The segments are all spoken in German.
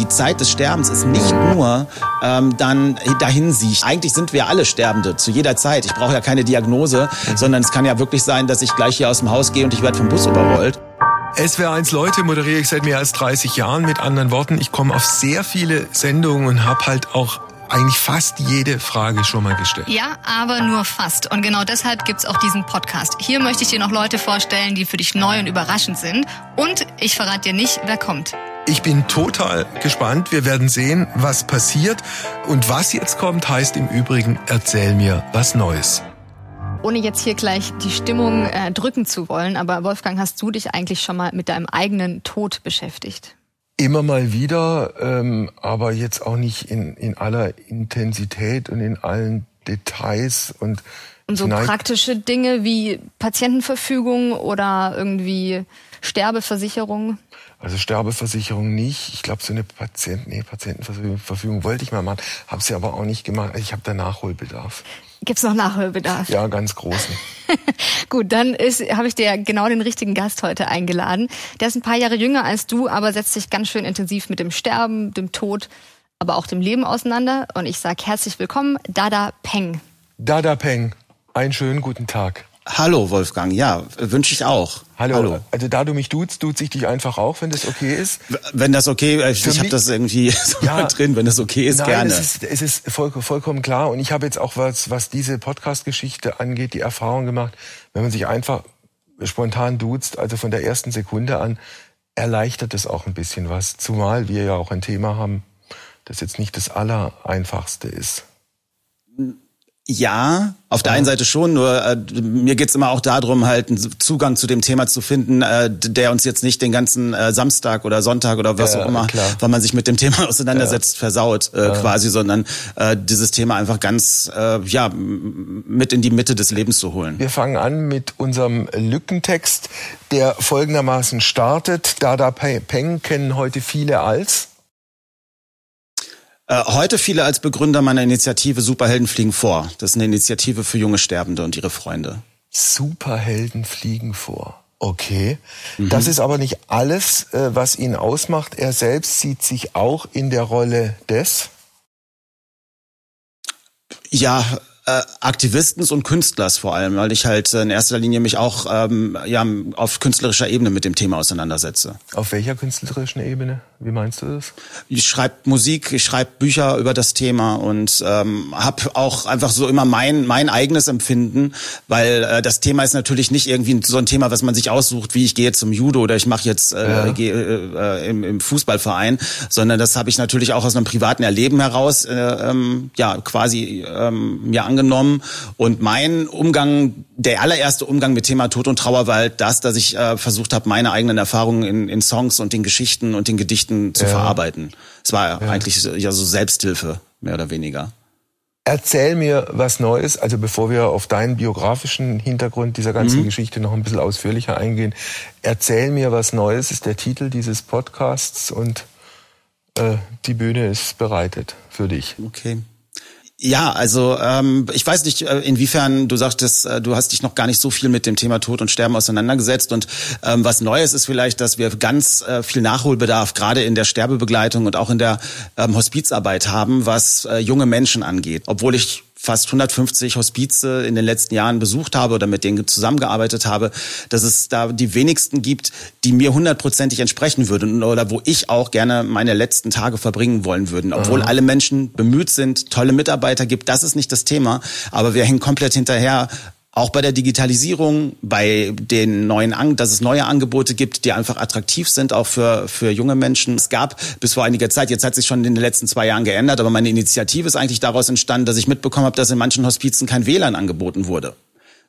Die Zeit des Sterbens ist nicht nur ähm, dann dahin sich. Eigentlich sind wir alle Sterbende zu jeder Zeit. Ich brauche ja keine Diagnose, sondern es kann ja wirklich sein, dass ich gleich hier aus dem Haus gehe und ich werde vom Bus überrollt. SWR1 Leute moderiere ich seit mehr als 30 Jahren. Mit anderen Worten, ich komme auf sehr viele Sendungen und habe halt auch eigentlich fast jede Frage schon mal gestellt. Ja, aber nur fast. Und genau deshalb gibt's auch diesen Podcast. Hier möchte ich dir noch Leute vorstellen, die für dich neu und überraschend sind. Und ich verrate dir nicht, wer kommt. Ich bin total gespannt. Wir werden sehen, was passiert. Und was jetzt kommt, heißt im Übrigen, erzähl mir was Neues. Ohne jetzt hier gleich die Stimmung äh, drücken zu wollen, aber Wolfgang, hast du dich eigentlich schon mal mit deinem eigenen Tod beschäftigt? Immer mal wieder, ähm, aber jetzt auch nicht in, in aller Intensität und in allen Details und und so praktische Dinge wie Patientenverfügung oder irgendwie Sterbeversicherung? Also Sterbeversicherung nicht. Ich glaube, so eine Patienten, nee, Patientenverfügung wollte ich mal machen, habe sie aber auch nicht gemacht. Ich habe da Nachholbedarf. Gibt's noch Nachholbedarf? Ja, ganz großen. Gut, dann habe ich dir genau den richtigen Gast heute eingeladen. Der ist ein paar Jahre jünger als du, aber setzt sich ganz schön intensiv mit dem Sterben, dem Tod, aber auch dem Leben auseinander. Und ich sage herzlich willkommen, Dada Peng. Dada Peng, einen schönen guten Tag. Hallo Wolfgang, ja, wünsche ich auch. Hallo. Hallo. Also da du mich duzt, duze ich dich einfach auch, wenn das okay ist. Wenn das okay ist, ich habe das irgendwie so ja, drin, wenn das okay ist, nein, gerne. Es ist, es ist voll, vollkommen klar und ich habe jetzt auch was, was diese Podcast-Geschichte angeht, die Erfahrung gemacht, wenn man sich einfach spontan duzt, also von der ersten Sekunde an, erleichtert es auch ein bisschen was. Zumal wir ja auch ein Thema haben, das jetzt nicht das Allereinfachste ist. Ja, auf der einen Seite schon, nur äh, mir geht's immer auch darum, halt einen Zugang zu dem Thema zu finden, äh, der uns jetzt nicht den ganzen äh, Samstag oder Sonntag oder was ja, auch immer, klar. weil man sich mit dem Thema auseinandersetzt, ja. versaut äh, ja. quasi, sondern äh, dieses Thema einfach ganz äh, ja mit in die Mitte des Lebens zu holen. Wir fangen an mit unserem Lückentext, der folgendermaßen startet. Dada Peng kennen heute viele als äh, heute viele als Begründer meiner Initiative Superhelden fliegen vor. Das ist eine Initiative für junge Sterbende und ihre Freunde. Superhelden fliegen vor. Okay. Mhm. Das ist aber nicht alles, äh, was ihn ausmacht. Er selbst sieht sich auch in der Rolle des ja, äh, Aktivistens und Künstlers vor allem, weil ich halt in erster Linie mich auch ähm, ja, auf künstlerischer Ebene mit dem Thema auseinandersetze. Auf welcher künstlerischen Ebene? Wie meinst du das? Ich schreibe Musik, ich schreibe Bücher über das Thema und ähm, habe auch einfach so immer mein mein eigenes Empfinden, weil äh, das Thema ist natürlich nicht irgendwie so ein Thema, was man sich aussucht, wie ich gehe jetzt zum Judo oder ich mache jetzt äh, ja. gehe, äh, im, im Fußballverein, sondern das habe ich natürlich auch aus einem privaten Erleben heraus äh, ähm, ja quasi ähm, mir angenommen. Und mein Umgang, der allererste Umgang mit Thema Tod und Trauer war halt das, dass ich äh, versucht habe, meine eigenen Erfahrungen in, in Songs und den Geschichten und den Gedichten zu ja. verarbeiten. Es war ja. eigentlich ja so Selbsthilfe, mehr oder weniger. Erzähl mir was Neues, also bevor wir auf deinen biografischen Hintergrund dieser ganzen mhm. Geschichte noch ein bisschen ausführlicher eingehen. Erzähl mir was Neues ist der Titel dieses Podcasts und äh, die Bühne ist bereitet für dich. Okay. Ja, also ähm, ich weiß nicht, äh, inwiefern du sagtest, äh, du hast dich noch gar nicht so viel mit dem Thema Tod und Sterben auseinandergesetzt. Und ähm, was Neues ist vielleicht, dass wir ganz äh, viel Nachholbedarf gerade in der Sterbebegleitung und auch in der ähm, Hospizarbeit haben, was äh, junge Menschen angeht. Obwohl ich fast 150 Hospize in den letzten Jahren besucht habe oder mit denen zusammengearbeitet habe, dass es da die wenigsten gibt, die mir hundertprozentig entsprechen würden oder wo ich auch gerne meine letzten Tage verbringen wollen würden. Obwohl Aha. alle Menschen bemüht sind, tolle Mitarbeiter gibt, das ist nicht das Thema, aber wir hängen komplett hinterher, auch bei der Digitalisierung, bei den neuen, dass es neue Angebote gibt, die einfach attraktiv sind, auch für, für junge Menschen. Es gab bis vor einiger Zeit, jetzt hat sich schon in den letzten zwei Jahren geändert, aber meine Initiative ist eigentlich daraus entstanden, dass ich mitbekommen habe, dass in manchen Hospizen kein WLAN angeboten wurde.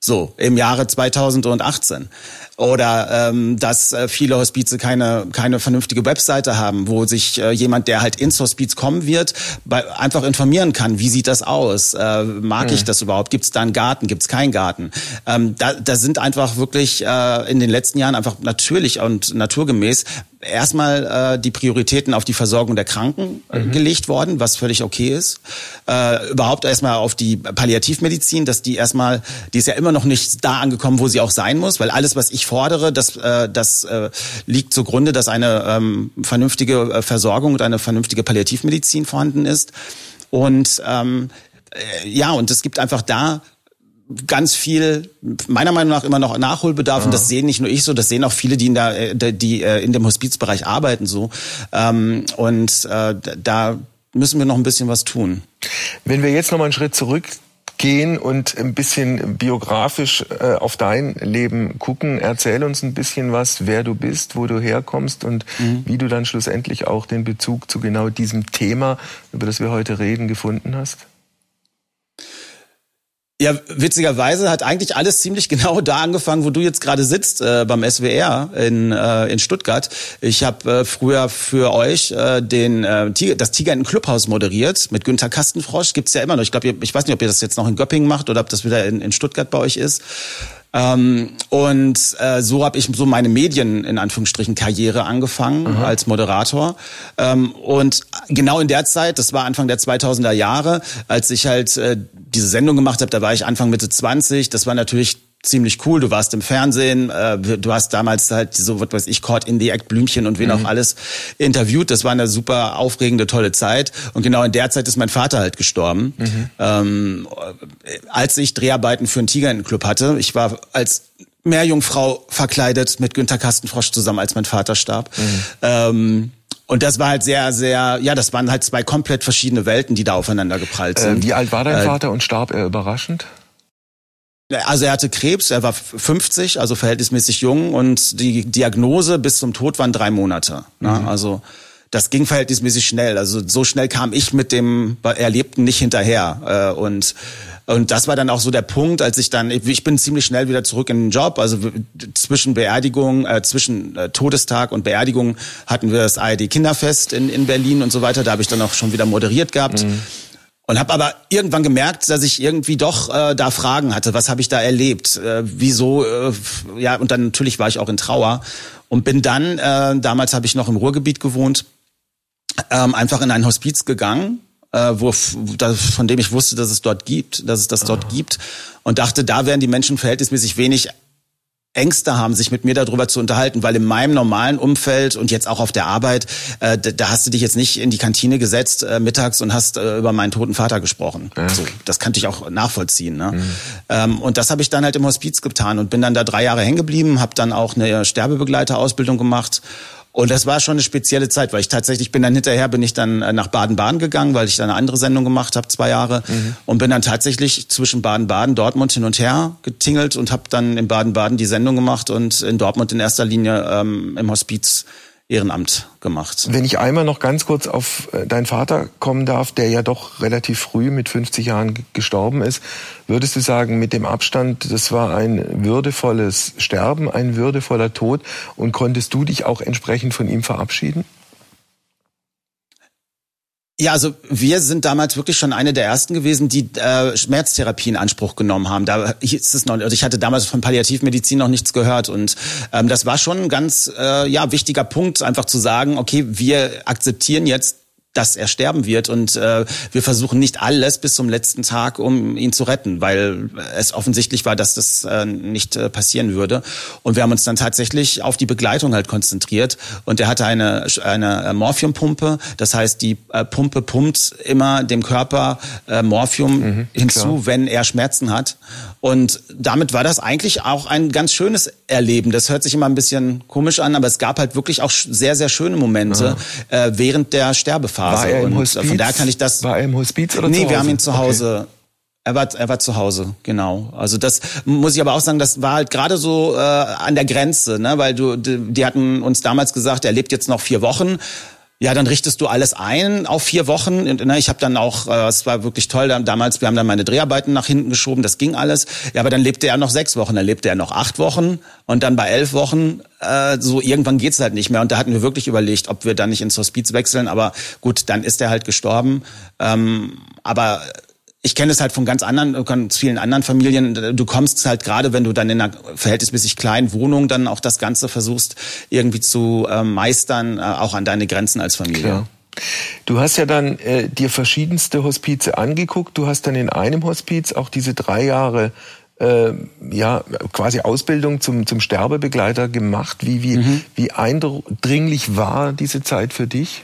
So, im Jahre 2018. Oder ähm, dass äh, viele Hospize keine, keine vernünftige Webseite haben, wo sich äh, jemand, der halt ins Hospiz kommen wird, bei, einfach informieren kann, wie sieht das aus? Äh, mag mhm. ich das überhaupt? Gibt es da einen Garten? Gibt es keinen Garten? Ähm, da, da sind einfach wirklich äh, in den letzten Jahren einfach natürlich und naturgemäß erstmal äh, die Prioritäten auf die Versorgung der Kranken äh, mhm. gelegt worden, was völlig okay ist. Äh, überhaupt erstmal auf die Palliativmedizin, dass die erstmal, die ist ja immer immer noch nicht da angekommen, wo sie auch sein muss, weil alles, was ich fordere, das, äh, das äh, liegt zugrunde, dass eine ähm, vernünftige äh, Versorgung und eine vernünftige Palliativmedizin vorhanden ist. Und ähm, äh, ja, und es gibt einfach da ganz viel, meiner Meinung nach immer noch Nachholbedarf. Ja. Und das sehen nicht nur ich so, das sehen auch viele, die in, der, äh, die äh, in dem Hospizbereich arbeiten so. Ähm, und äh, da müssen wir noch ein bisschen was tun. Wenn wir jetzt noch mal einen Schritt zurück gehen und ein bisschen biografisch äh, auf dein Leben gucken. Erzähl uns ein bisschen was, wer du bist, wo du herkommst und mhm. wie du dann schlussendlich auch den Bezug zu genau diesem Thema, über das wir heute reden, gefunden hast. Ja, witzigerweise hat eigentlich alles ziemlich genau da angefangen, wo du jetzt gerade sitzt, äh, beim SWR in, äh, in Stuttgart. Ich habe äh, früher für euch äh, den, äh, Tiger, das Tiger in Clubhaus moderiert mit Günther Kastenfrosch. Gibt's ja immer noch. Ich glaube, ich weiß nicht, ob ihr das jetzt noch in Göppingen macht oder ob das wieder in, in Stuttgart bei euch ist. Ähm, und äh, so habe ich so meine Medien in Anführungsstrichen Karriere angefangen Aha. als Moderator. Ähm, und genau in der Zeit, das war Anfang der 2000er Jahre, als ich halt äh, diese Sendung gemacht habe, da war ich Anfang Mitte 20. Das war natürlich ziemlich cool. Du warst im Fernsehen, äh, du hast damals halt so, was weiß ich, Caught in the Act, Blümchen und wen mhm. auch alles interviewt. Das war eine super aufregende, tolle Zeit. Und genau in der Zeit ist mein Vater halt gestorben. Mhm. Ähm, als ich Dreharbeiten für einen Tigerenclub hatte, ich war als Meerjungfrau verkleidet mit Günter Kastenfrosch zusammen, als mein Vater starb. Mhm. Ähm, und das war halt sehr, sehr, ja, das waren halt zwei komplett verschiedene Welten, die da aufeinander geprallt äh, sind. Äh, wie alt war dein äh, Vater und starb er überraschend? Also er hatte Krebs, er war 50, also verhältnismäßig jung und die Diagnose bis zum Tod waren drei Monate. Ne? Mhm. Also das ging verhältnismäßig schnell. Also so schnell kam ich mit dem Erlebten nicht hinterher. Äh, und und das war dann auch so der Punkt, als ich dann, ich bin ziemlich schnell wieder zurück in den Job. Also zwischen Beerdigung, äh, zwischen äh, Todestag und Beerdigung hatten wir das ARD Kinderfest in, in Berlin und so weiter. Da habe ich dann auch schon wieder moderiert gehabt. Mhm. Und habe aber irgendwann gemerkt, dass ich irgendwie doch äh, da Fragen hatte. Was habe ich da erlebt? Äh, wieso? Äh, ja, und dann natürlich war ich auch in Trauer und bin dann, äh, damals habe ich noch im Ruhrgebiet gewohnt, ähm, einfach in ein Hospiz gegangen, äh, wo, da, von dem ich wusste, dass es dort gibt, dass es das dort ah. gibt und dachte, da werden die Menschen verhältnismäßig wenig Ängste haben, sich mit mir darüber zu unterhalten, weil in meinem normalen Umfeld und jetzt auch auf der Arbeit, äh, da hast du dich jetzt nicht in die Kantine gesetzt äh, mittags und hast äh, über meinen toten Vater gesprochen. Ja. So, das kannte ich auch nachvollziehen. Ne? Mhm. Ähm, und das habe ich dann halt im Hospiz getan und bin dann da drei Jahre hängen geblieben, habe dann auch eine Sterbebegleiterausbildung gemacht und das war schon eine spezielle Zeit, weil ich tatsächlich bin dann hinterher, bin ich dann äh, nach Baden-Baden gegangen, weil ich da eine andere Sendung gemacht habe, zwei Jahre. Mhm. Und bin dann tatsächlich zwischen Baden-Baden, Dortmund hin und her getingelt und habe dann in Baden-Baden die Sendung gemacht und in Dortmund in erster Linie ähm, im Hospiz Ehrenamt gemacht. Wenn ich einmal noch ganz kurz auf äh, deinen Vater kommen darf, der ja doch relativ früh mit 50 Jahren gestorben ist, würdest du sagen, mit dem Abstand, das war ein würdevolles Sterben, ein würdevoller Tod und konntest du dich auch entsprechend von ihm verabschieden? Ja, also wir sind damals wirklich schon eine der ersten gewesen, die äh, Schmerztherapie in Anspruch genommen haben. Da hieß es noch, also ich hatte damals von Palliativmedizin noch nichts gehört und ähm, das war schon ein ganz äh, ja wichtiger Punkt, einfach zu sagen, okay, wir akzeptieren jetzt dass er sterben wird und äh, wir versuchen nicht alles bis zum letzten Tag, um ihn zu retten, weil es offensichtlich war, dass das äh, nicht äh, passieren würde. Und wir haben uns dann tatsächlich auf die Begleitung halt konzentriert und er hatte eine eine Morphiumpumpe, das heißt die äh, Pumpe pumpt immer dem Körper äh, Morphium mhm, hinzu, klar. wenn er Schmerzen hat. Und damit war das eigentlich auch ein ganz schönes Erleben. Das hört sich immer ein bisschen komisch an, aber es gab halt wirklich auch sehr sehr schöne Momente äh, während der Sterbephase. Phase. War er im Hospiz? Von daher kann ich das. War er im Hospiz oder Nee, zu Hause? wir haben ihn zu Hause. Okay. Er war, er war zu Hause, genau. Also das muss ich aber auch sagen, das war halt gerade so äh, an der Grenze, ne? weil du, die, die hatten uns damals gesagt, er lebt jetzt noch vier Wochen ja, dann richtest du alles ein auf vier Wochen. Ne, ich habe dann auch, äh, es war wirklich toll, damals, wir haben dann meine Dreharbeiten nach hinten geschoben, das ging alles. Ja, aber dann lebte er noch sechs Wochen, dann lebte er noch acht Wochen und dann bei elf Wochen, äh, so irgendwann geht's halt nicht mehr. Und da hatten wir wirklich überlegt, ob wir dann nicht ins Hospiz wechseln. Aber gut, dann ist er halt gestorben. Ähm, aber ich kenne es halt von ganz anderen, ganz vielen anderen Familien. Du kommst halt gerade, wenn du dann in einer verhältnismäßig kleinen Wohnung dann auch das Ganze versuchst irgendwie zu äh, meistern, äh, auch an deine Grenzen als Familie. Klar. Du hast ja dann äh, dir verschiedenste Hospize angeguckt. Du hast dann in einem Hospiz auch diese drei Jahre äh, ja quasi Ausbildung zum, zum Sterbebegleiter gemacht. Wie, wie, mhm. wie eindringlich war diese Zeit für dich?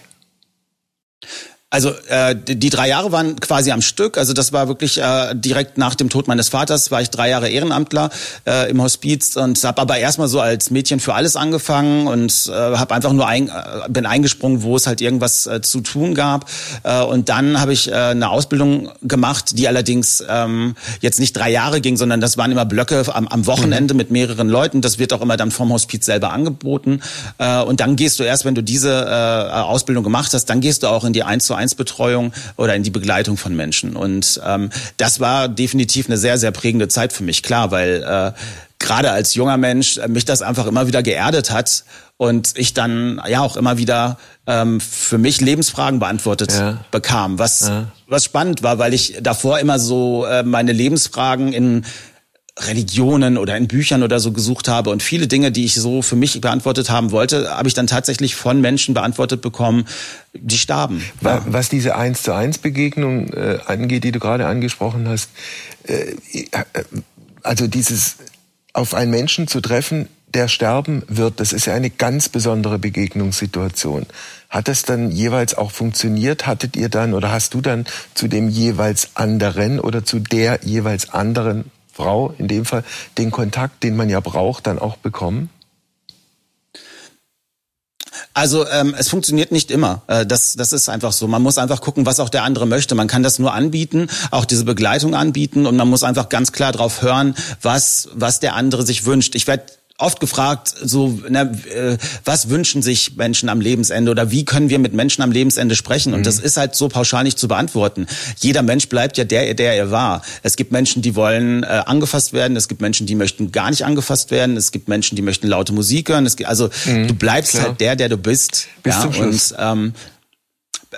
Also äh, die drei Jahre waren quasi am Stück. Also das war wirklich äh, direkt nach dem Tod meines Vaters war ich drei Jahre Ehrenamtler äh, im Hospiz und habe aber erstmal so als Mädchen für alles angefangen und äh, habe einfach nur ein, äh, bin eingesprungen, wo es halt irgendwas äh, zu tun gab. Äh, und dann habe ich äh, eine Ausbildung gemacht, die allerdings ähm, jetzt nicht drei Jahre ging, sondern das waren immer Blöcke am, am Wochenende mhm. mit mehreren Leuten. Das wird auch immer dann vom Hospiz selber angeboten. Äh, und dann gehst du erst, wenn du diese äh, Ausbildung gemacht hast, dann gehst du auch in die 1 zu 1 Betreuung oder in die Begleitung von Menschen. Und ähm, das war definitiv eine sehr, sehr prägende Zeit für mich, klar, weil äh, gerade als junger Mensch äh, mich das einfach immer wieder geerdet hat und ich dann ja auch immer wieder ähm, für mich Lebensfragen beantwortet ja. bekam, was ja. was spannend war, weil ich davor immer so äh, meine Lebensfragen in Religionen oder in Büchern oder so gesucht habe und viele Dinge, die ich so für mich beantwortet haben wollte, habe ich dann tatsächlich von Menschen beantwortet bekommen, die starben. Was diese eins zu eins Begegnung äh, angeht, die du gerade angesprochen hast, äh, äh, also dieses auf einen Menschen zu treffen, der sterben wird, das ist ja eine ganz besondere Begegnungssituation. Hat das dann jeweils auch funktioniert? Hattet ihr dann oder hast du dann zu dem jeweils anderen oder zu der jeweils anderen Frau in dem Fall den Kontakt, den man ja braucht, dann auch bekommen? Also ähm, es funktioniert nicht immer. Äh, das, das ist einfach so. Man muss einfach gucken, was auch der andere möchte. Man kann das nur anbieten, auch diese Begleitung anbieten und man muss einfach ganz klar drauf hören, was, was der andere sich wünscht. Ich werde oft gefragt, so, ne, äh, was wünschen sich Menschen am Lebensende oder wie können wir mit Menschen am Lebensende sprechen? Und mhm. das ist halt so pauschal nicht zu beantworten. Jeder Mensch bleibt ja der, der er war. Es gibt Menschen, die wollen äh, angefasst werden. Es gibt Menschen, die möchten gar nicht angefasst werden. Es gibt Menschen, die möchten laute Musik hören. Es gibt, also mhm, du bleibst klar. halt der, der du bist. Bis ja, zum Schluss. Und, ähm,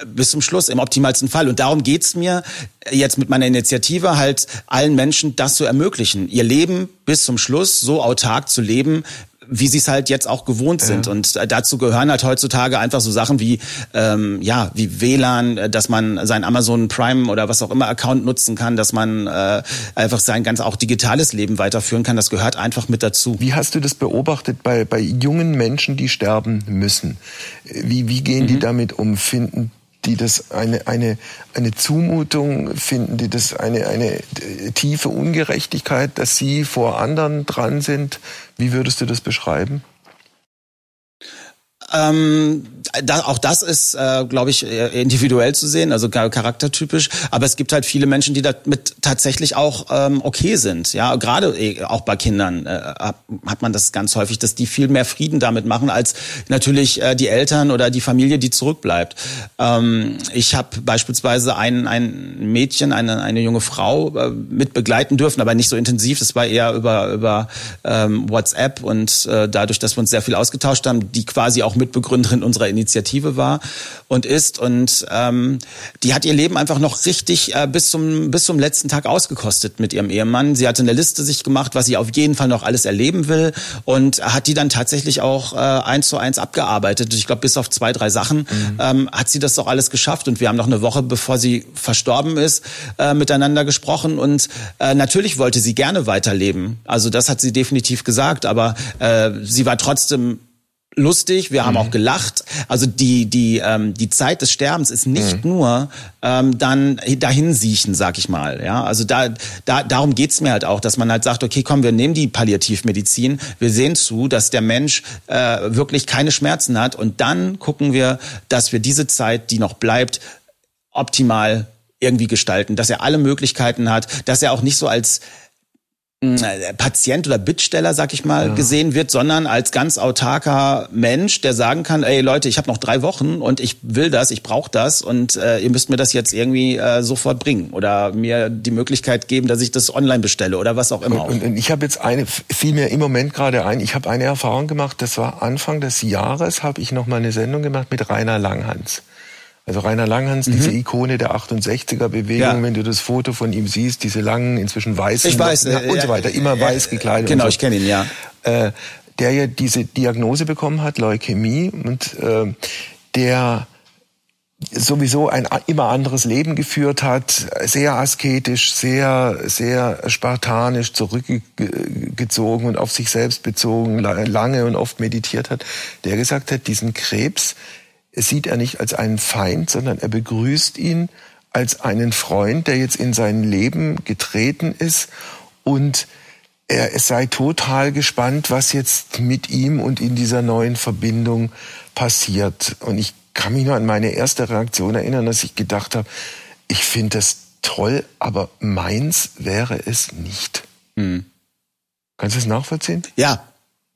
bis zum Schluss im optimalsten Fall. Und darum geht's mir jetzt mit meiner Initiative halt allen Menschen das zu ermöglichen, ihr Leben bis zum Schluss so autark zu leben, wie sie es halt jetzt auch gewohnt sind. Ja. Und dazu gehören halt heutzutage einfach so Sachen wie ähm, ja wie WLAN, dass man sein Amazon Prime oder was auch immer Account nutzen kann, dass man äh, einfach sein ganz auch digitales Leben weiterführen kann. Das gehört einfach mit dazu. Wie hast du das beobachtet bei bei jungen Menschen, die sterben müssen? Wie wie gehen mhm. die damit um? Finden die das eine, eine, eine Zumutung finden, die das eine, eine tiefe Ungerechtigkeit, dass sie vor anderen dran sind. Wie würdest du das beschreiben? Ähm, da, auch das ist, äh, glaube ich, individuell zu sehen, also charaktertypisch. Aber es gibt halt viele Menschen, die damit tatsächlich auch ähm, okay sind. Ja, gerade äh, auch bei Kindern äh, hat man das ganz häufig, dass die viel mehr Frieden damit machen als natürlich äh, die Eltern oder die Familie, die zurückbleibt. Ähm, ich habe beispielsweise ein, ein Mädchen, eine, eine junge Frau äh, mit begleiten dürfen, aber nicht so intensiv. Das war eher über über ähm, WhatsApp und äh, dadurch, dass wir uns sehr viel ausgetauscht haben, die quasi auch Mitbegründerin unserer Initiative war und ist. Und ähm, die hat ihr Leben einfach noch richtig äh, bis, zum, bis zum letzten Tag ausgekostet mit ihrem Ehemann. Sie hatte eine Liste sich gemacht, was sie auf jeden Fall noch alles erleben will und hat die dann tatsächlich auch äh, eins zu eins abgearbeitet. Ich glaube, bis auf zwei, drei Sachen mhm. ähm, hat sie das doch alles geschafft. Und wir haben noch eine Woche, bevor sie verstorben ist, äh, miteinander gesprochen. Und äh, natürlich wollte sie gerne weiterleben. Also das hat sie definitiv gesagt. Aber äh, sie war trotzdem lustig, wir haben mhm. auch gelacht. Also die die ähm, die Zeit des Sterbens ist nicht mhm. nur ähm, dann dahin siechen, sag ich mal. Ja, also da da darum geht's mir halt auch, dass man halt sagt, okay, komm, wir nehmen die Palliativmedizin, wir sehen zu, dass der Mensch äh, wirklich keine Schmerzen hat und dann gucken wir, dass wir diese Zeit, die noch bleibt, optimal irgendwie gestalten, dass er alle Möglichkeiten hat, dass er auch nicht so als Patient oder Bittsteller, sag ich mal, ja. gesehen wird, sondern als ganz autarker Mensch, der sagen kann, ey Leute, ich habe noch drei Wochen und ich will das, ich brauche das und äh, ihr müsst mir das jetzt irgendwie äh, sofort bringen oder mir die Möglichkeit geben, dass ich das online bestelle oder was auch immer. Und, und ich habe jetzt eine, fiel mir im Moment gerade ein, ich habe eine Erfahrung gemacht, das war Anfang des Jahres, habe ich noch mal eine Sendung gemacht mit Rainer Langhans. Also Rainer Langhans, mhm. diese Ikone der 68er-Bewegung, ja. wenn du das Foto von ihm siehst, diese langen, inzwischen weißen ich weiß, äh, und so weiter, immer äh, weiß gekleidet. Genau, so. ich kenne ihn, ja. Äh, der ja diese Diagnose bekommen hat, Leukämie, und äh, der sowieso ein immer anderes Leben geführt hat, sehr asketisch, sehr, sehr spartanisch zurückgezogen und auf sich selbst bezogen, lange und oft meditiert hat, der gesagt hat, diesen Krebs sieht er nicht als einen Feind, sondern er begrüßt ihn als einen Freund, der jetzt in sein Leben getreten ist und er sei total gespannt, was jetzt mit ihm und in dieser neuen Verbindung passiert. Und ich kann mich nur an meine erste Reaktion erinnern, dass ich gedacht habe, ich finde das toll, aber meins wäre es nicht. Hm. Kannst du es nachvollziehen? Ja,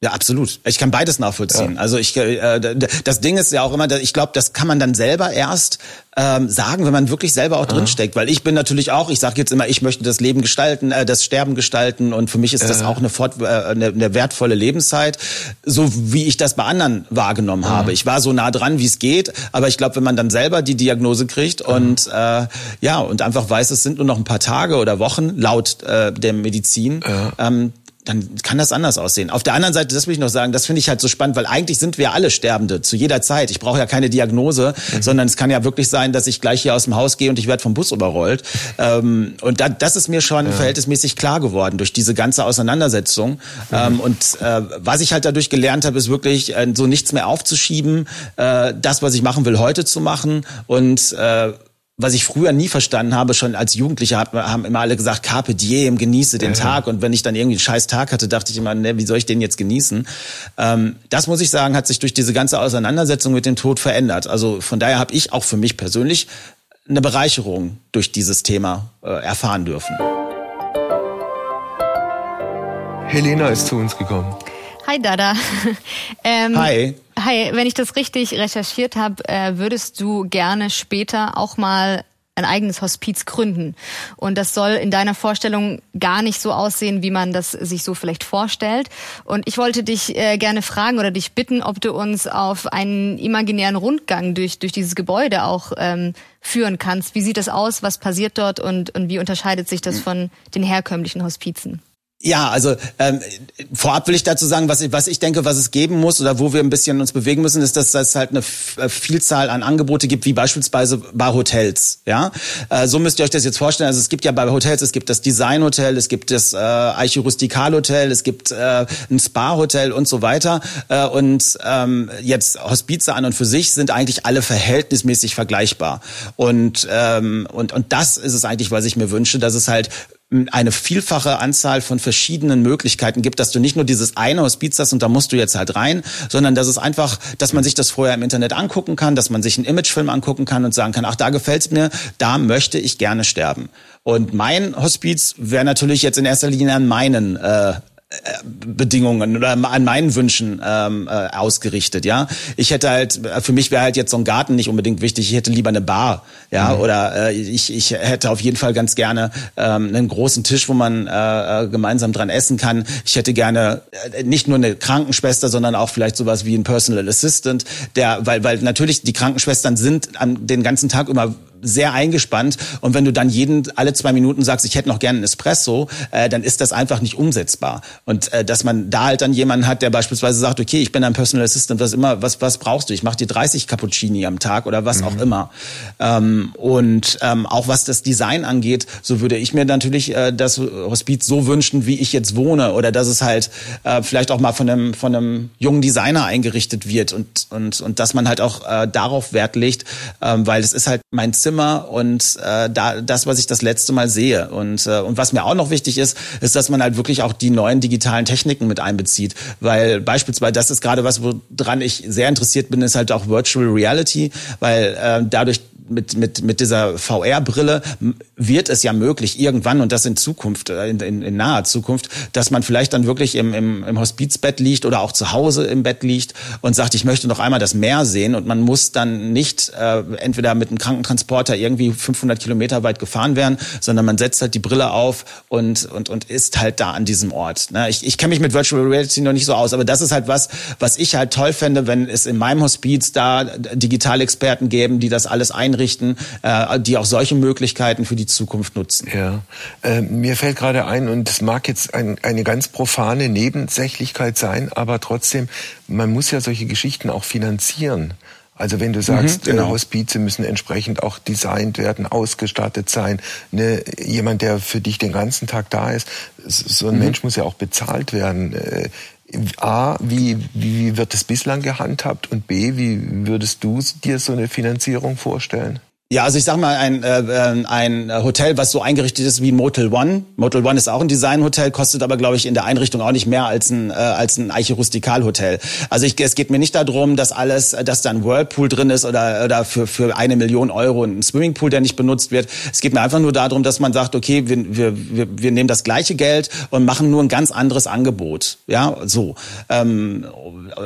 ja, absolut. Ich kann beides nachvollziehen. Ja. Also ich, äh, das Ding ist ja auch immer, ich glaube, das kann man dann selber erst ähm, sagen, wenn man wirklich selber auch drin steckt. Weil ich bin natürlich auch, ich sage jetzt immer, ich möchte das Leben gestalten, äh, das Sterben gestalten und für mich ist das auch eine, fort, äh, eine, eine wertvolle Lebenszeit, so wie ich das bei anderen wahrgenommen habe. Ich war so nah dran, wie es geht, aber ich glaube, wenn man dann selber die Diagnose kriegt und äh, ja und einfach weiß, es sind nur noch ein paar Tage oder Wochen laut äh, der Medizin. Ähm, dann kann das anders aussehen. Auf der anderen Seite, das will ich noch sagen, das finde ich halt so spannend, weil eigentlich sind wir alle Sterbende zu jeder Zeit. Ich brauche ja keine Diagnose, mhm. sondern es kann ja wirklich sein, dass ich gleich hier aus dem Haus gehe und ich werde vom Bus überrollt. Ähm, und da, das ist mir schon ja. verhältnismäßig klar geworden durch diese ganze Auseinandersetzung. Mhm. Ähm, und äh, was ich halt dadurch gelernt habe, ist wirklich äh, so nichts mehr aufzuschieben, äh, das, was ich machen will, heute zu machen und äh, was ich früher nie verstanden habe, schon als Jugendlicher haben immer alle gesagt, Carpe diem, genieße den ja, Tag. Und wenn ich dann irgendwie einen scheiß Tag hatte, dachte ich immer, ne, wie soll ich den jetzt genießen? Ähm, das muss ich sagen, hat sich durch diese ganze Auseinandersetzung mit dem Tod verändert. Also von daher habe ich auch für mich persönlich eine Bereicherung durch dieses Thema äh, erfahren dürfen. Helena ist zu uns gekommen. Hi Dada. ähm, Hi. Hi, wenn ich das richtig recherchiert habe, äh, würdest du gerne später auch mal ein eigenes Hospiz gründen. Und das soll in deiner Vorstellung gar nicht so aussehen, wie man das sich so vielleicht vorstellt. Und ich wollte dich äh, gerne fragen oder dich bitten, ob du uns auf einen imaginären Rundgang durch, durch dieses Gebäude auch ähm, führen kannst. Wie sieht das aus? Was passiert dort? Und, und wie unterscheidet sich das hm. von den herkömmlichen Hospizen? Ja, also ähm, vorab will ich dazu sagen, was ich, was ich denke, was es geben muss oder wo wir ein bisschen uns bewegen müssen, ist, dass es halt eine äh, Vielzahl an Angebote gibt, wie beispielsweise bei Hotels. Ja, äh, so müsst ihr euch das jetzt vorstellen. Also es gibt ja bei Hotels, es gibt das Designhotel, es gibt das äh, Archirustikal-Hotel, es gibt äh, ein Spa-Hotel und so weiter. Äh, und ähm, jetzt Hospize an und für sich sind eigentlich alle verhältnismäßig vergleichbar. Und ähm, und und das ist es eigentlich, was ich mir wünsche, dass es halt eine vielfache Anzahl von verschiedenen Möglichkeiten gibt, dass du nicht nur dieses eine Hospiz hast und da musst du jetzt halt rein, sondern dass es einfach, dass man sich das vorher im Internet angucken kann, dass man sich einen Imagefilm angucken kann und sagen kann, ach, da gefällt's mir, da möchte ich gerne sterben. Und mein Hospiz wäre natürlich jetzt in erster Linie an meinen äh, Bedingungen oder an meinen Wünschen ähm, äh, ausgerichtet, ja. Ich hätte halt, für mich wäre halt jetzt so ein Garten nicht unbedingt wichtig, ich hätte lieber eine Bar, ja, mhm. oder äh, ich, ich hätte auf jeden Fall ganz gerne ähm, einen großen Tisch, wo man äh, äh gemeinsam dran essen kann. Ich hätte gerne äh, nicht nur eine Krankenschwester, sondern auch vielleicht sowas wie ein Personal Assistant, der, weil, weil natürlich die Krankenschwestern sind an den ganzen Tag immer sehr eingespannt. Und wenn du dann jeden alle zwei Minuten sagst, ich hätte noch gerne einen Espresso, äh, dann ist das einfach nicht umsetzbar. Und äh, dass man da halt dann jemanden hat, der beispielsweise sagt, okay, ich bin ein Personal Assistant, was immer, was was brauchst du? Ich mache dir 30 Cappuccini am Tag oder was mhm. auch immer. Ähm, und ähm, auch was das Design angeht, so würde ich mir natürlich äh, das Hospiz so wünschen, wie ich jetzt wohne, oder dass es halt äh, vielleicht auch mal von einem von einem jungen Designer eingerichtet wird und und und dass man halt auch äh, darauf Wert legt, äh, weil es ist halt mein Zimmer Zimmer und äh, da das, was ich das letzte Mal sehe. Und, äh, und was mir auch noch wichtig ist, ist, dass man halt wirklich auch die neuen digitalen Techniken mit einbezieht. Weil beispielsweise, das ist gerade was, woran ich sehr interessiert bin, ist halt auch Virtual Reality, weil äh, dadurch mit, mit, mit dieser VR-Brille wird es ja möglich, irgendwann, und das in Zukunft, äh, in, in, in naher Zukunft, dass man vielleicht dann wirklich im, im, im Hospizbett liegt oder auch zu Hause im Bett liegt und sagt, ich möchte noch einmal das Meer sehen und man muss dann nicht äh, entweder mit einem Krankentransporter irgendwie 500 Kilometer weit gefahren werden, sondern man setzt halt die Brille auf und, und, und ist halt da an diesem Ort. Ne? Ich, ich kenne mich mit Virtual Reality noch nicht so aus, aber das ist halt was, was ich halt toll fände, wenn es in meinem Hospiz da Digitalexperten geben, die das alles ein einrichten, äh, die auch solche Möglichkeiten für die Zukunft nutzen. Ja, äh, mir fällt gerade ein, und es mag jetzt ein, eine ganz profane Nebensächlichkeit sein, aber trotzdem, man muss ja solche Geschichten auch finanzieren. Also wenn du sagst, mhm, genau. äh, Hospize müssen entsprechend auch designt werden, ausgestattet sein, ne, jemand, der für dich den ganzen Tag da ist, so ein mhm. Mensch muss ja auch bezahlt werden. Äh, A, wie, wie wird es bislang gehandhabt und B, wie würdest du dir so eine Finanzierung vorstellen? Ja, also ich sag mal, ein, äh, äh, ein Hotel, was so eingerichtet ist wie Motel One. Motel One ist auch ein Designhotel, kostet aber, glaube ich, in der Einrichtung auch nicht mehr als ein, äh, als ein Eiche Rustikal Hotel. Also ich, es geht mir nicht darum, dass alles, dass da ein Whirlpool drin ist oder, oder für, für eine Million Euro ein Swimmingpool, der nicht benutzt wird. Es geht mir einfach nur darum, dass man sagt, okay, wir, wir, wir, wir nehmen das gleiche Geld und machen nur ein ganz anderes Angebot. Ja, so. Ähm,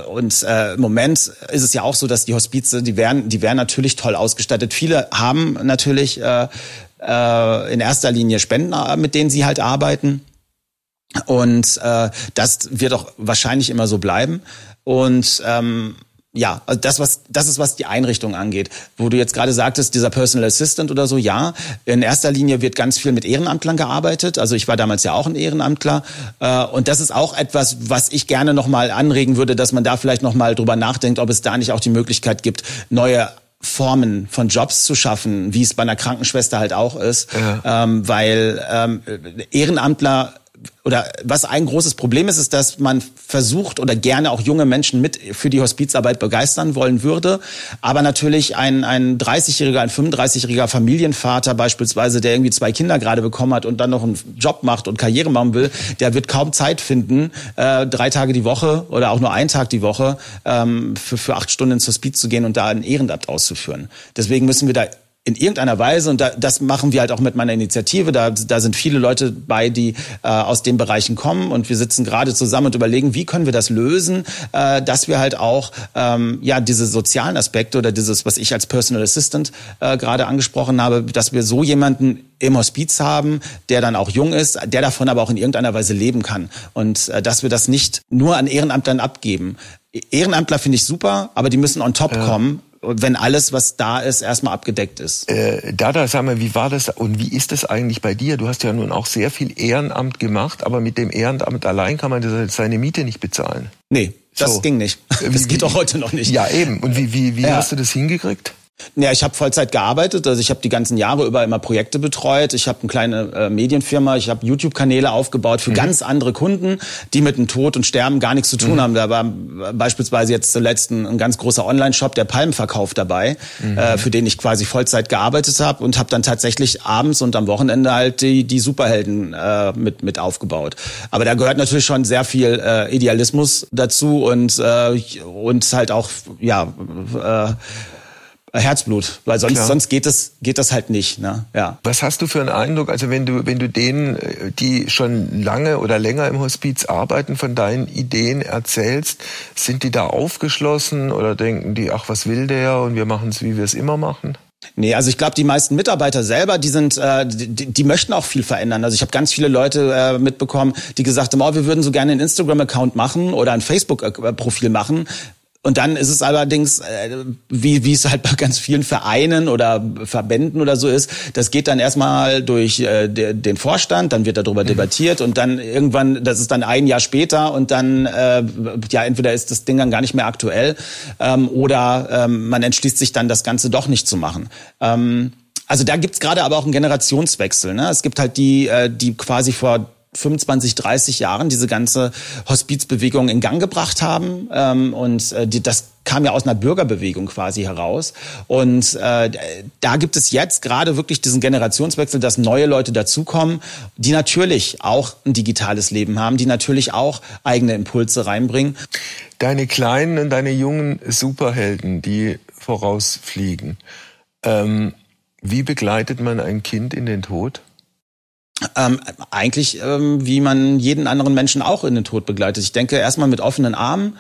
und äh, im Moment ist es ja auch so, dass die Hospize, die werden, die werden natürlich toll ausgestattet. Viele haben natürlich äh, äh, in erster Linie Spenden, äh, mit denen sie halt arbeiten. Und äh, das wird auch wahrscheinlich immer so bleiben. Und ähm, ja, also das, was, das ist, was die Einrichtung angeht. Wo du jetzt gerade sagtest, dieser Personal Assistant oder so, ja, in erster Linie wird ganz viel mit Ehrenamtlern gearbeitet. Also ich war damals ja auch ein Ehrenamtler. Äh, und das ist auch etwas, was ich gerne nochmal anregen würde, dass man da vielleicht nochmal drüber nachdenkt, ob es da nicht auch die Möglichkeit gibt, neue Formen von Jobs zu schaffen, wie es bei einer Krankenschwester halt auch ist, ja. ähm, weil ähm, Ehrenamtler oder was ein großes Problem ist, ist, dass man versucht oder gerne auch junge Menschen mit für die Hospizarbeit begeistern wollen würde. Aber natürlich ein, ein 30-jähriger, ein 35-jähriger Familienvater beispielsweise, der irgendwie zwei Kinder gerade bekommen hat und dann noch einen Job macht und Karriere machen will, der wird kaum Zeit finden, äh, drei Tage die Woche oder auch nur einen Tag die Woche ähm, für, für acht Stunden ins Hospiz zu gehen und da ein Ehrenamt auszuführen. Deswegen müssen wir da in irgendeiner Weise, und da, das machen wir halt auch mit meiner Initiative, da, da sind viele Leute bei, die äh, aus den Bereichen kommen und wir sitzen gerade zusammen und überlegen, wie können wir das lösen, äh, dass wir halt auch ähm, ja diese sozialen Aspekte oder dieses, was ich als Personal Assistant äh, gerade angesprochen habe, dass wir so jemanden im Hospiz haben, der dann auch jung ist, der davon aber auch in irgendeiner Weise leben kann. Und äh, dass wir das nicht nur an Ehrenamtlern abgeben. Ehrenamtler finde ich super, aber die müssen on top ja. kommen wenn alles, was da ist, erstmal abgedeckt ist. Äh, Dada, sag mal, wie war das und wie ist das eigentlich bei dir? Du hast ja nun auch sehr viel Ehrenamt gemacht, aber mit dem Ehrenamt allein kann man seine Miete nicht bezahlen. Nee, das so. ging nicht. Das wie, geht auch heute noch nicht. Ja, eben. Und wie, wie, wie ja. hast du das hingekriegt? Ja, ich habe Vollzeit gearbeitet, also ich habe die ganzen Jahre über immer Projekte betreut. Ich habe eine kleine äh, Medienfirma, ich habe YouTube-Kanäle aufgebaut für mhm. ganz andere Kunden, die mit dem Tod und Sterben gar nichts zu tun mhm. haben. Da war beispielsweise jetzt zuletzt ein, ein ganz großer Online-Shop, der Palmenverkauf dabei, mhm. äh, für den ich quasi Vollzeit gearbeitet habe und habe dann tatsächlich abends und am Wochenende halt die, die Superhelden äh, mit, mit aufgebaut. Aber da gehört natürlich schon sehr viel äh, Idealismus dazu und, äh, und halt auch, ja, äh, Herzblut, weil sonst, sonst geht das, geht das halt nicht. Ne? Ja. Was hast du für einen Eindruck, also wenn du, wenn du denen, die schon lange oder länger im Hospiz arbeiten, von deinen Ideen erzählst, sind die da aufgeschlossen oder denken die, ach, was will der und wir machen es, wie wir es immer machen? Nee, also ich glaube, die meisten Mitarbeiter selber, die sind, äh, die, die möchten auch viel verändern. Also ich habe ganz viele Leute äh, mitbekommen, die gesagt haben, oh, wir würden so gerne einen Instagram-Account machen oder ein Facebook-Profil machen, und dann ist es allerdings, äh, wie, wie es halt bei ganz vielen Vereinen oder Verbänden oder so ist, das geht dann erstmal durch äh, den Vorstand, dann wird darüber mhm. debattiert und dann irgendwann, das ist dann ein Jahr später und dann, äh, ja, entweder ist das Ding dann gar nicht mehr aktuell ähm, oder ähm, man entschließt sich dann, das Ganze doch nicht zu machen. Ähm, also da gibt's gerade aber auch einen Generationswechsel. Ne? Es gibt halt die, äh, die quasi vor 25, 30 Jahren diese ganze Hospizbewegung in Gang gebracht haben. Ähm, und äh, die, das kam ja aus einer Bürgerbewegung quasi heraus. Und äh, da gibt es jetzt gerade wirklich diesen Generationswechsel, dass neue Leute dazukommen, die natürlich auch ein digitales Leben haben, die natürlich auch eigene Impulse reinbringen. Deine kleinen und deine jungen Superhelden, die vorausfliegen. Ähm, wie begleitet man ein Kind in den Tod? Ähm, eigentlich, ähm, wie man jeden anderen Menschen auch in den Tod begleitet. Ich denke erstmal mit offenen Armen,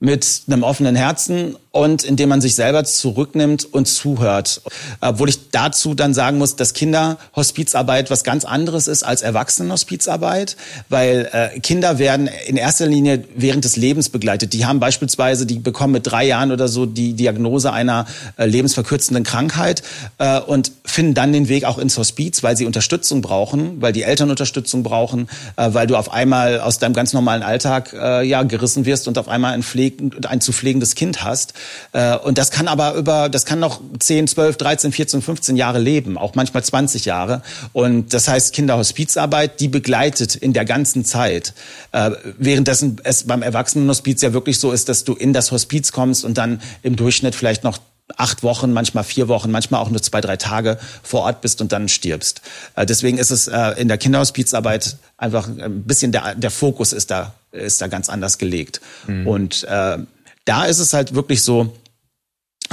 mit einem offenen Herzen und indem man sich selber zurücknimmt und zuhört. Obwohl ich dazu dann sagen muss, dass Kinderhospizarbeit was ganz anderes ist als Erwachsenenhospizarbeit, weil äh, Kinder werden in erster Linie während des Lebens begleitet. Die haben beispielsweise, die bekommen mit drei Jahren oder so die Diagnose einer äh, lebensverkürzenden Krankheit äh, und finden dann den Weg auch ins Hospiz, weil sie Unterstützung brauchen, weil die Eltern Unterstützung brauchen, äh, weil du auf einmal aus deinem ganz normalen Alltag äh, ja gerissen wirst und auf einmal in Pflege pflegen, ein zu pflegendes Kind hast. Äh, und das kann aber über, das kann noch 10, 12, 13, 14, 15 Jahre leben, auch manchmal 20 Jahre. Und das heißt, Kinderhospizarbeit, die begleitet in der ganzen Zeit. Äh, währenddessen es beim Erwachsenenhospiz ja wirklich so ist, dass du in das Hospiz kommst und dann im Durchschnitt vielleicht noch acht Wochen, manchmal vier Wochen, manchmal auch nur zwei, drei Tage vor Ort bist und dann stirbst. Äh, deswegen ist es in der Kinderhospizarbeit einfach ein bisschen der, der Fokus ist da, ist da ganz anders gelegt. Mhm. Und äh, da ist es halt wirklich so,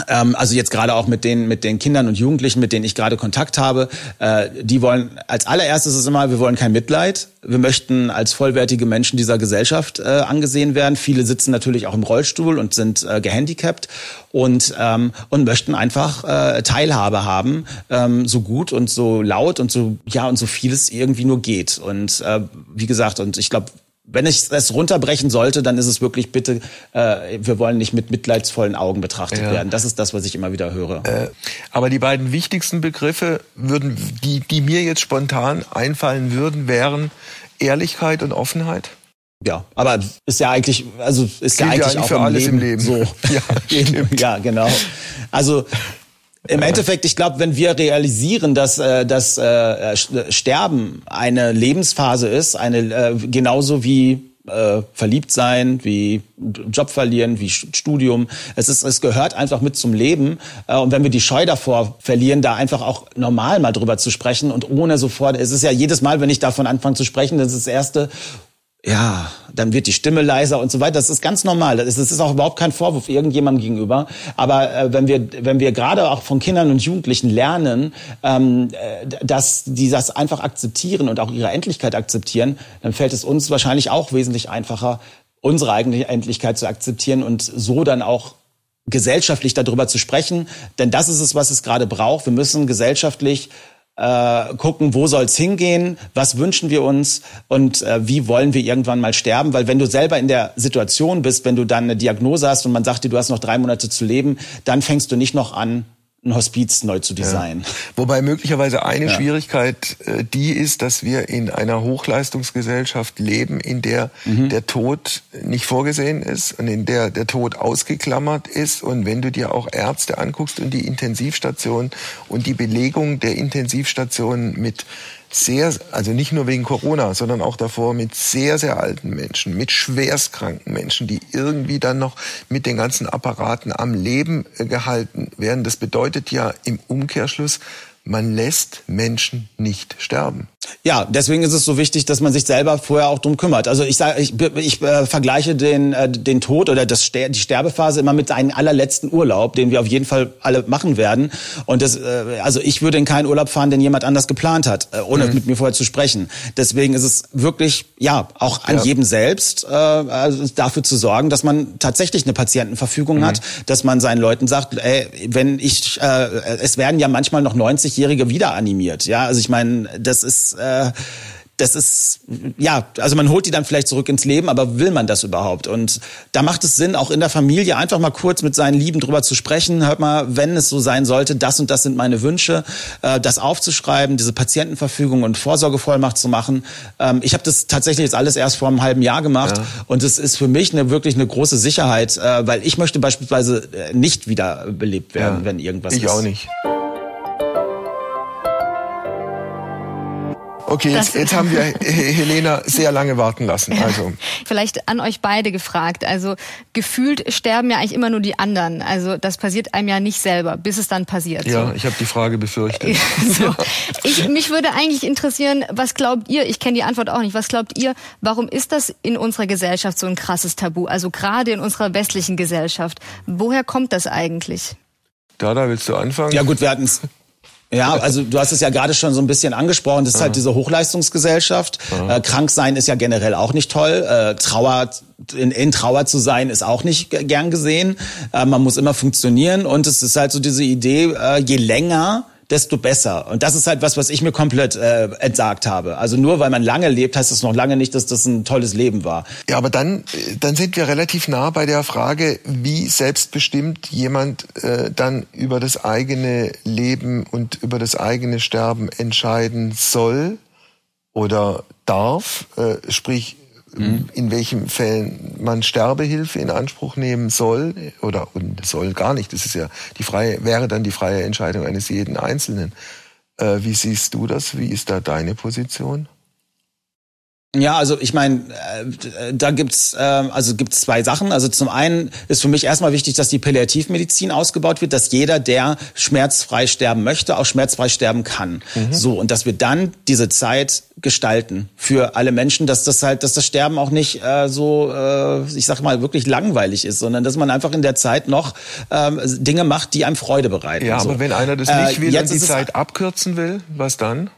ähm, also jetzt gerade auch mit den mit den Kindern und Jugendlichen, mit denen ich gerade Kontakt habe, äh, die wollen als allererstes ist immer, wir wollen kein Mitleid, wir möchten als vollwertige Menschen dieser Gesellschaft äh, angesehen werden. Viele sitzen natürlich auch im Rollstuhl und sind äh, gehandicapt und ähm, und möchten einfach äh, Teilhabe haben, ähm, so gut und so laut und so ja und so vieles irgendwie nur geht. Und äh, wie gesagt, und ich glaube wenn ich es runterbrechen sollte, dann ist es wirklich bitte, äh, wir wollen nicht mit mitleidsvollen Augen betrachtet ja. werden. Das ist das, was ich immer wieder höre. Äh, aber die beiden wichtigsten Begriffe würden, die, die mir jetzt spontan einfallen würden, wären Ehrlichkeit und Offenheit. Ja, aber ist ja eigentlich, also ist Gilt ja eigentlich ja auch für alles im Leben. so. ja, ja, genau. Also im Endeffekt, ich glaube, wenn wir realisieren, dass äh, das äh, Sterben eine Lebensphase ist, eine äh, genauso wie äh, verliebt sein, wie Job verlieren, wie Studium. Es ist, es gehört einfach mit zum Leben. Äh, und wenn wir die Scheu davor verlieren, da einfach auch normal mal drüber zu sprechen und ohne sofort, es ist ja jedes Mal, wenn ich davon anfange zu sprechen, das ist das erste, ja, dann wird die Stimme leiser und so weiter. Das ist ganz normal. Das ist, das ist auch überhaupt kein Vorwurf irgendjemandem gegenüber. Aber äh, wenn wir, wenn wir gerade auch von Kindern und Jugendlichen lernen, ähm, äh, dass die das einfach akzeptieren und auch ihre Endlichkeit akzeptieren, dann fällt es uns wahrscheinlich auch wesentlich einfacher, unsere eigene Endlichkeit zu akzeptieren und so dann auch gesellschaftlich darüber zu sprechen. Denn das ist es, was es gerade braucht. Wir müssen gesellschaftlich äh, gucken, wo soll's hingehen, was wünschen wir uns und äh, wie wollen wir irgendwann mal sterben. Weil wenn du selber in der Situation bist, wenn du dann eine Diagnose hast und man sagt dir, du hast noch drei Monate zu leben, dann fängst du nicht noch an, ein Hospiz neu zu designen. Ja. Wobei möglicherweise eine ja. Schwierigkeit äh, die ist, dass wir in einer Hochleistungsgesellschaft leben, in der mhm. der Tod nicht vorgesehen ist und in der der Tod ausgeklammert ist. Und wenn du dir auch Ärzte anguckst und die Intensivstation und die Belegung der Intensivstationen mit sehr, also nicht nur wegen Corona, sondern auch davor mit sehr, sehr alten Menschen, mit schwerstkranken Menschen, die irgendwie dann noch mit den ganzen Apparaten am Leben äh, gehalten werden. Das bedeutet ja im Umkehrschluss, man lässt Menschen nicht sterben. Ja, deswegen ist es so wichtig, dass man sich selber vorher auch drum kümmert. Also ich sage, ich, ich äh, vergleiche den äh, den Tod oder das die Sterbephase immer mit einem allerletzten Urlaub, den wir auf jeden Fall alle machen werden. Und das, äh, also ich würde in keinen Urlaub fahren, den jemand anders geplant hat, äh, ohne mhm. mit mir vorher zu sprechen. Deswegen ist es wirklich, ja, auch an ja. jedem selbst, äh, also dafür zu sorgen, dass man tatsächlich eine Patientenverfügung mhm. hat, dass man seinen Leuten sagt, ey, wenn ich, äh, es werden ja manchmal noch 90-Jährige wieder animiert. Ja, also ich meine, das ist äh, das ist, ja, also man holt die dann vielleicht zurück ins Leben, aber will man das überhaupt? Und da macht es Sinn, auch in der Familie einfach mal kurz mit seinen Lieben drüber zu sprechen. Hört mal, wenn es so sein sollte, das und das sind meine Wünsche, äh, das aufzuschreiben, diese Patientenverfügung und Vorsorgevollmacht zu machen. Ähm, ich habe das tatsächlich jetzt alles erst vor einem halben Jahr gemacht ja. und es ist für mich eine, wirklich eine große Sicherheit, äh, weil ich möchte beispielsweise äh, nicht wieder belebt werden, ja. wenn irgendwas ich ist. Ich auch nicht. Okay, jetzt, jetzt haben wir Helena sehr lange warten lassen. Also. Vielleicht an euch beide gefragt. Also gefühlt sterben ja eigentlich immer nur die anderen. Also das passiert einem ja nicht selber, bis es dann passiert. Ja, so. ich habe die Frage befürchtet. so. ich, mich würde eigentlich interessieren, was glaubt ihr, ich kenne die Antwort auch nicht, was glaubt ihr, warum ist das in unserer Gesellschaft so ein krasses Tabu? Also gerade in unserer westlichen Gesellschaft. Woher kommt das eigentlich? Da, da willst du anfangen? Ja gut, wir hatten es ja, also du hast es ja gerade schon so ein bisschen angesprochen. Das ist halt diese Hochleistungsgesellschaft. Äh, krank sein ist ja generell auch nicht toll. Äh, Trauer, in, in Trauer zu sein, ist auch nicht gern gesehen. Äh, man muss immer funktionieren und es ist halt so diese Idee, äh, je länger desto besser. Und das ist halt was, was ich mir komplett äh, entsagt habe. Also nur weil man lange lebt, heißt das noch lange nicht, dass das ein tolles Leben war. Ja, aber dann, dann sind wir relativ nah bei der Frage, wie selbstbestimmt jemand äh, dann über das eigene Leben und über das eigene Sterben entscheiden soll oder darf. Äh, sprich, mhm. in welchen Fällen man Sterbehilfe in Anspruch nehmen soll oder und soll gar nicht. Das ist ja die freie, wäre dann die freie Entscheidung eines jeden Einzelnen. Äh, wie siehst du das? Wie ist da deine Position? Ja, also ich meine, äh, da gibt's äh, also gibt's zwei Sachen. Also zum einen ist für mich erstmal wichtig, dass die Palliativmedizin ausgebaut wird, dass jeder, der schmerzfrei sterben möchte, auch schmerzfrei sterben kann. Mhm. So und dass wir dann diese Zeit gestalten für alle Menschen, dass das halt, dass das Sterben auch nicht äh, so, äh, ich sag mal, wirklich langweilig ist, sondern dass man einfach in der Zeit noch ähm, Dinge macht, die einem Freude bereiten. Ja, so. aber wenn einer das nicht äh, will und die Zeit abkürzen will, was dann?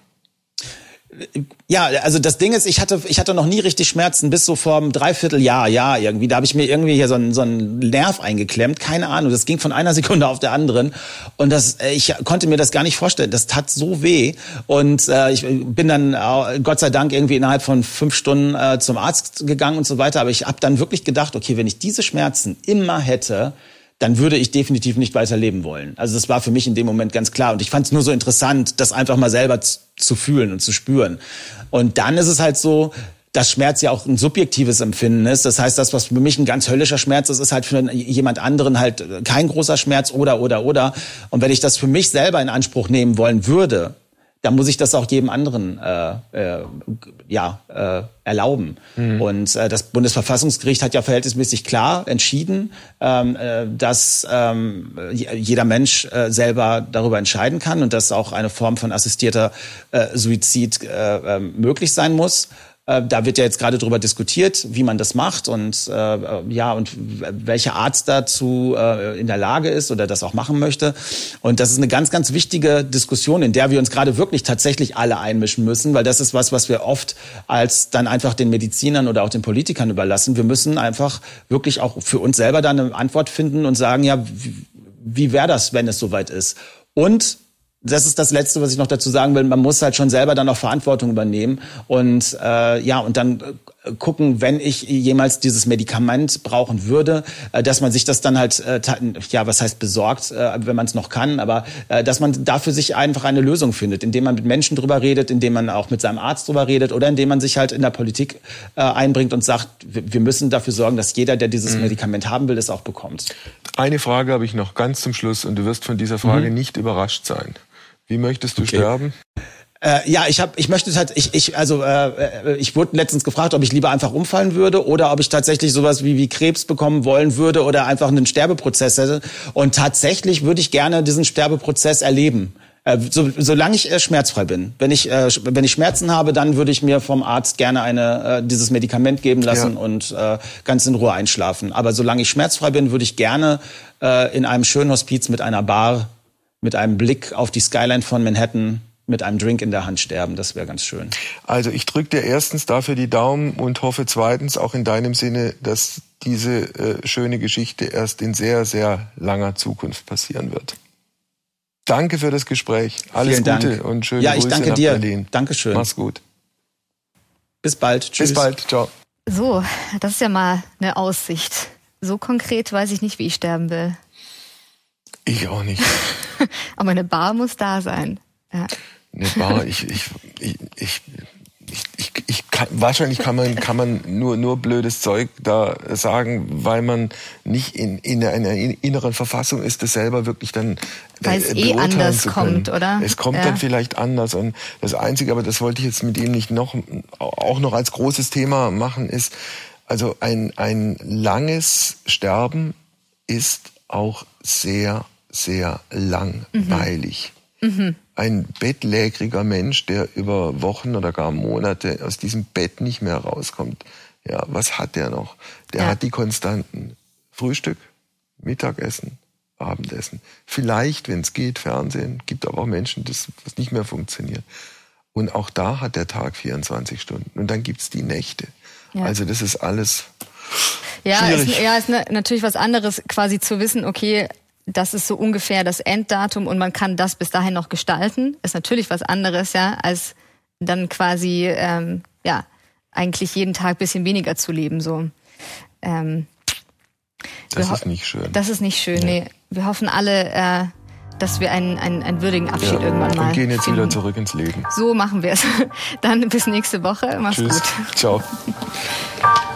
Ja, also das Ding ist, ich hatte, ich hatte noch nie richtig Schmerzen bis so vor einem Dreivierteljahr, ja, irgendwie. Da habe ich mir irgendwie hier so einen, so einen Nerv eingeklemmt, keine Ahnung. Das ging von einer Sekunde auf der anderen. Und das, äh, ich konnte mir das gar nicht vorstellen. Das tat so weh. Und äh, ich bin dann äh, Gott sei Dank irgendwie innerhalb von fünf Stunden äh, zum Arzt gegangen und so weiter. Aber ich habe dann wirklich gedacht, okay, wenn ich diese Schmerzen immer hätte, dann würde ich definitiv nicht weiter leben wollen. Also das war für mich in dem Moment ganz klar. Und ich fand es nur so interessant, das einfach mal selber zu fühlen und zu spüren. Und dann ist es halt so, dass Schmerz ja auch ein subjektives Empfinden ist. Das heißt, das, was für mich ein ganz höllischer Schmerz ist, ist halt für jemand anderen halt kein großer Schmerz oder, oder, oder. Und wenn ich das für mich selber in Anspruch nehmen wollen würde, dann muss ich das auch jedem anderen äh, äh, ja, äh, erlauben. Mhm. Und äh, das Bundesverfassungsgericht hat ja verhältnismäßig klar entschieden, ähm, äh, dass ähm, jeder Mensch äh, selber darüber entscheiden kann und dass auch eine Form von assistierter äh, Suizid äh, äh, möglich sein muss. Äh, da wird ja jetzt gerade darüber diskutiert, wie man das macht und äh, ja und welcher Arzt dazu äh, in der Lage ist oder das auch machen möchte. Und das ist eine ganz, ganz wichtige Diskussion, in der wir uns gerade wirklich tatsächlich alle einmischen müssen, weil das ist was, was wir oft als dann einfach den Medizinern oder auch den Politikern überlassen. Wir müssen einfach wirklich auch für uns selber dann eine Antwort finden und sagen, ja, wie, wie wäre das, wenn es soweit ist? Und das ist das Letzte, was ich noch dazu sagen will. Man muss halt schon selber dann auch Verantwortung übernehmen und äh, ja und dann äh, gucken, wenn ich jemals dieses Medikament brauchen würde, äh, dass man sich das dann halt äh, ja was heißt besorgt, äh, wenn man es noch kann, aber äh, dass man dafür sich einfach eine Lösung findet, indem man mit Menschen drüber redet, indem man auch mit seinem Arzt drüber redet oder indem man sich halt in der Politik äh, einbringt und sagt, wir müssen dafür sorgen, dass jeder, der dieses mhm. Medikament haben will, es auch bekommt. Eine Frage habe ich noch ganz zum Schluss und du wirst von dieser Frage mhm. nicht überrascht sein. Wie möchtest du okay. sterben? Äh, ja, ich habe, ich möchte halt, ich, ich, also äh, äh, ich wurde letztens gefragt, ob ich lieber einfach umfallen würde oder ob ich tatsächlich sowas wie wie Krebs bekommen wollen würde oder einfach einen Sterbeprozess hätte. Und tatsächlich würde ich gerne diesen Sterbeprozess erleben. Äh, so, solange ich äh, schmerzfrei bin. Wenn ich, äh, wenn ich Schmerzen habe, dann würde ich mir vom Arzt gerne eine, äh, dieses Medikament geben lassen ja. und äh, ganz in Ruhe einschlafen. Aber solange ich schmerzfrei bin, würde ich gerne äh, in einem schönen Hospiz mit einer Bar mit einem Blick auf die Skyline von Manhattan mit einem Drink in der Hand sterben. Das wäre ganz schön. Also ich drücke dir erstens dafür die Daumen und hoffe zweitens auch in deinem Sinne, dass diese äh, schöne Geschichte erst in sehr, sehr langer Zukunft passieren wird. Danke für das Gespräch. Alles Vielen Gute Dank. und schöne ja, ich Grüße danke nach dir. Berlin. Dankeschön. Mach's gut. Bis bald. Tschüss. Bis bald. Ciao. So, das ist ja mal eine Aussicht. So konkret weiß ich nicht, wie ich sterben will. Ich auch nicht. Aber eine Bar muss da sein. Ja. Eine Bar, ich, ich, ich, ich, ich, ich kann, wahrscheinlich kann man, kann man nur, nur blödes Zeug da sagen, weil man nicht in, in einer inneren Verfassung ist, das selber wirklich dann weil es äh, eh anders kommt, oder? Es kommt ja. dann vielleicht anders. Und das Einzige, aber das wollte ich jetzt mit ihm nicht noch, auch noch als großes Thema machen, ist, also ein, ein langes Sterben ist auch sehr sehr langweilig. Mhm. Ein bettlägeriger Mensch, der über Wochen oder gar Monate aus diesem Bett nicht mehr rauskommt. Ja, was hat der noch? Der ja. hat die Konstanten. Frühstück, Mittagessen, Abendessen. Vielleicht, wenn es geht, Fernsehen. Gibt aber auch Menschen, das, das nicht mehr funktioniert. Und auch da hat der Tag 24 Stunden. Und dann gibt's die Nächte. Ja. Also das ist alles. Ja, ist, ja, ist ne, natürlich was anderes, quasi zu wissen, okay, das ist so ungefähr das Enddatum und man kann das bis dahin noch gestalten. Ist natürlich was anderes, ja, als dann quasi ähm, ja eigentlich jeden Tag bisschen weniger zu leben. So. Ähm, das ist nicht schön. Das ist nicht schön. Ja. Nee, wir hoffen alle, äh, dass wir einen, einen, einen würdigen Abschied Ja. irgendwann mal Und gehen jetzt finden. wieder zurück ins Leben. So machen wir es. Dann bis nächste Woche. Mach's Tschüss. gut. Ciao.